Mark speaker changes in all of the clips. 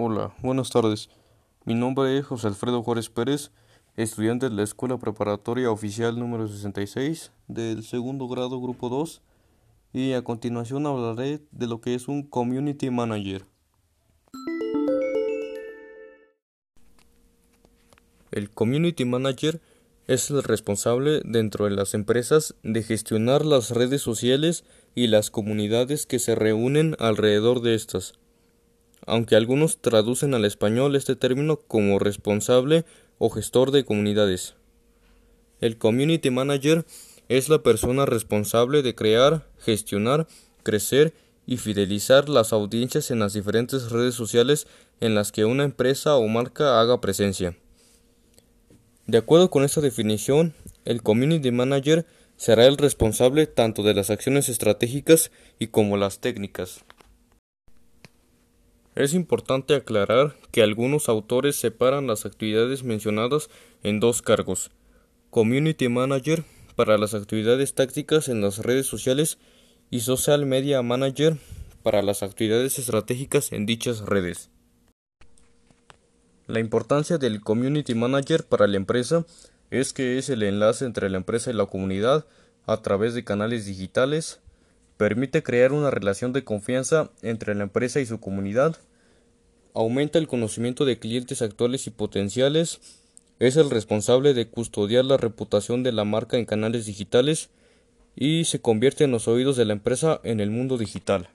Speaker 1: Hola, buenas tardes. Mi nombre es José Alfredo Juárez Pérez, estudiante de la Escuela Preparatoria Oficial número 66 del segundo grado grupo 2 y a continuación hablaré de lo que es un Community Manager. El Community Manager es el responsable dentro de las empresas de gestionar las redes sociales y las comunidades que se reúnen alrededor de estas. Aunque algunos traducen al español este término como responsable o gestor de comunidades. El Community Manager es la persona responsable de crear, gestionar, crecer y fidelizar las audiencias en las diferentes redes sociales en las que una empresa o marca haga presencia. De acuerdo con esta definición, el Community Manager será el responsable tanto de las acciones estratégicas y como las técnicas. Es importante aclarar que algunos autores separan las actividades mencionadas en dos cargos. Community Manager para las actividades tácticas en las redes sociales y Social Media Manager para las actividades estratégicas en dichas redes. La importancia del Community Manager para la empresa es que es el enlace entre la empresa y la comunidad a través de canales digitales, permite crear una relación de confianza entre la empresa y su comunidad, aumenta el conocimiento de clientes actuales y potenciales, es el responsable de custodiar la reputación de la marca en canales digitales y se convierte en los oídos de la empresa en el mundo digital.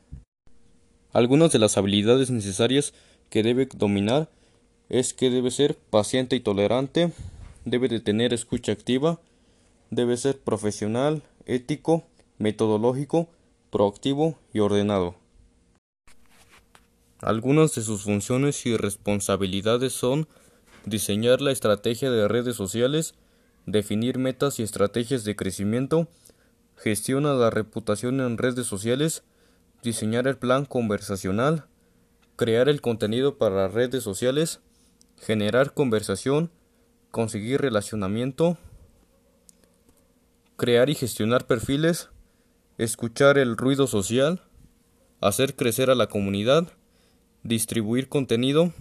Speaker 1: Algunas de las habilidades necesarias que debe dominar es que debe ser paciente y tolerante, debe de tener escucha activa, debe ser profesional, ético, metodológico, proactivo y ordenado. Algunas de sus funciones y responsabilidades son diseñar la estrategia de redes sociales, definir metas y estrategias de crecimiento, gestiona la reputación en redes sociales, diseñar el plan conversacional, crear el contenido para redes sociales, generar conversación, conseguir relacionamiento, crear y gestionar perfiles, escuchar el ruido social, hacer crecer a la comunidad, distribuir contenido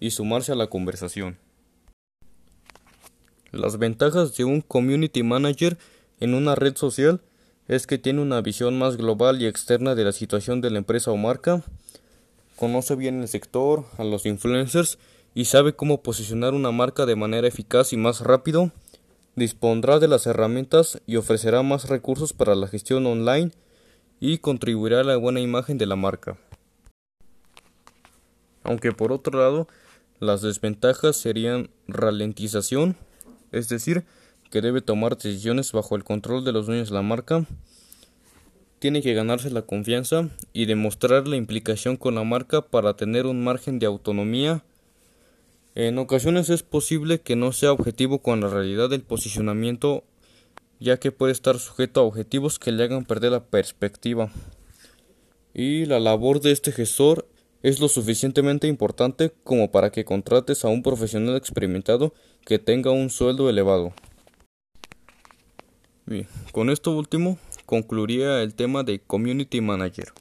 Speaker 1: y sumarse a la conversación. Las ventajas de un community manager en una red social es que tiene una visión más global y externa de la situación de la empresa o marca, conoce bien el sector, a los influencers y sabe cómo posicionar una marca de manera eficaz y más rápido, dispondrá de las herramientas y ofrecerá más recursos para la gestión online y contribuirá a la buena imagen de la marca. Aunque por otro lado, las desventajas serían ralentización, es decir, que debe tomar decisiones bajo el control de los dueños de la marca, tiene que ganarse la confianza y demostrar la implicación con la marca para tener un margen de autonomía en ocasiones es posible que no sea objetivo con la realidad del posicionamiento, ya que puede estar sujeto a objetivos que le hagan perder la perspectiva. Y la labor de este gestor es lo suficientemente importante como para que contrates a un profesional experimentado que tenga un sueldo elevado. Bien, con esto último concluiría el tema de Community Manager.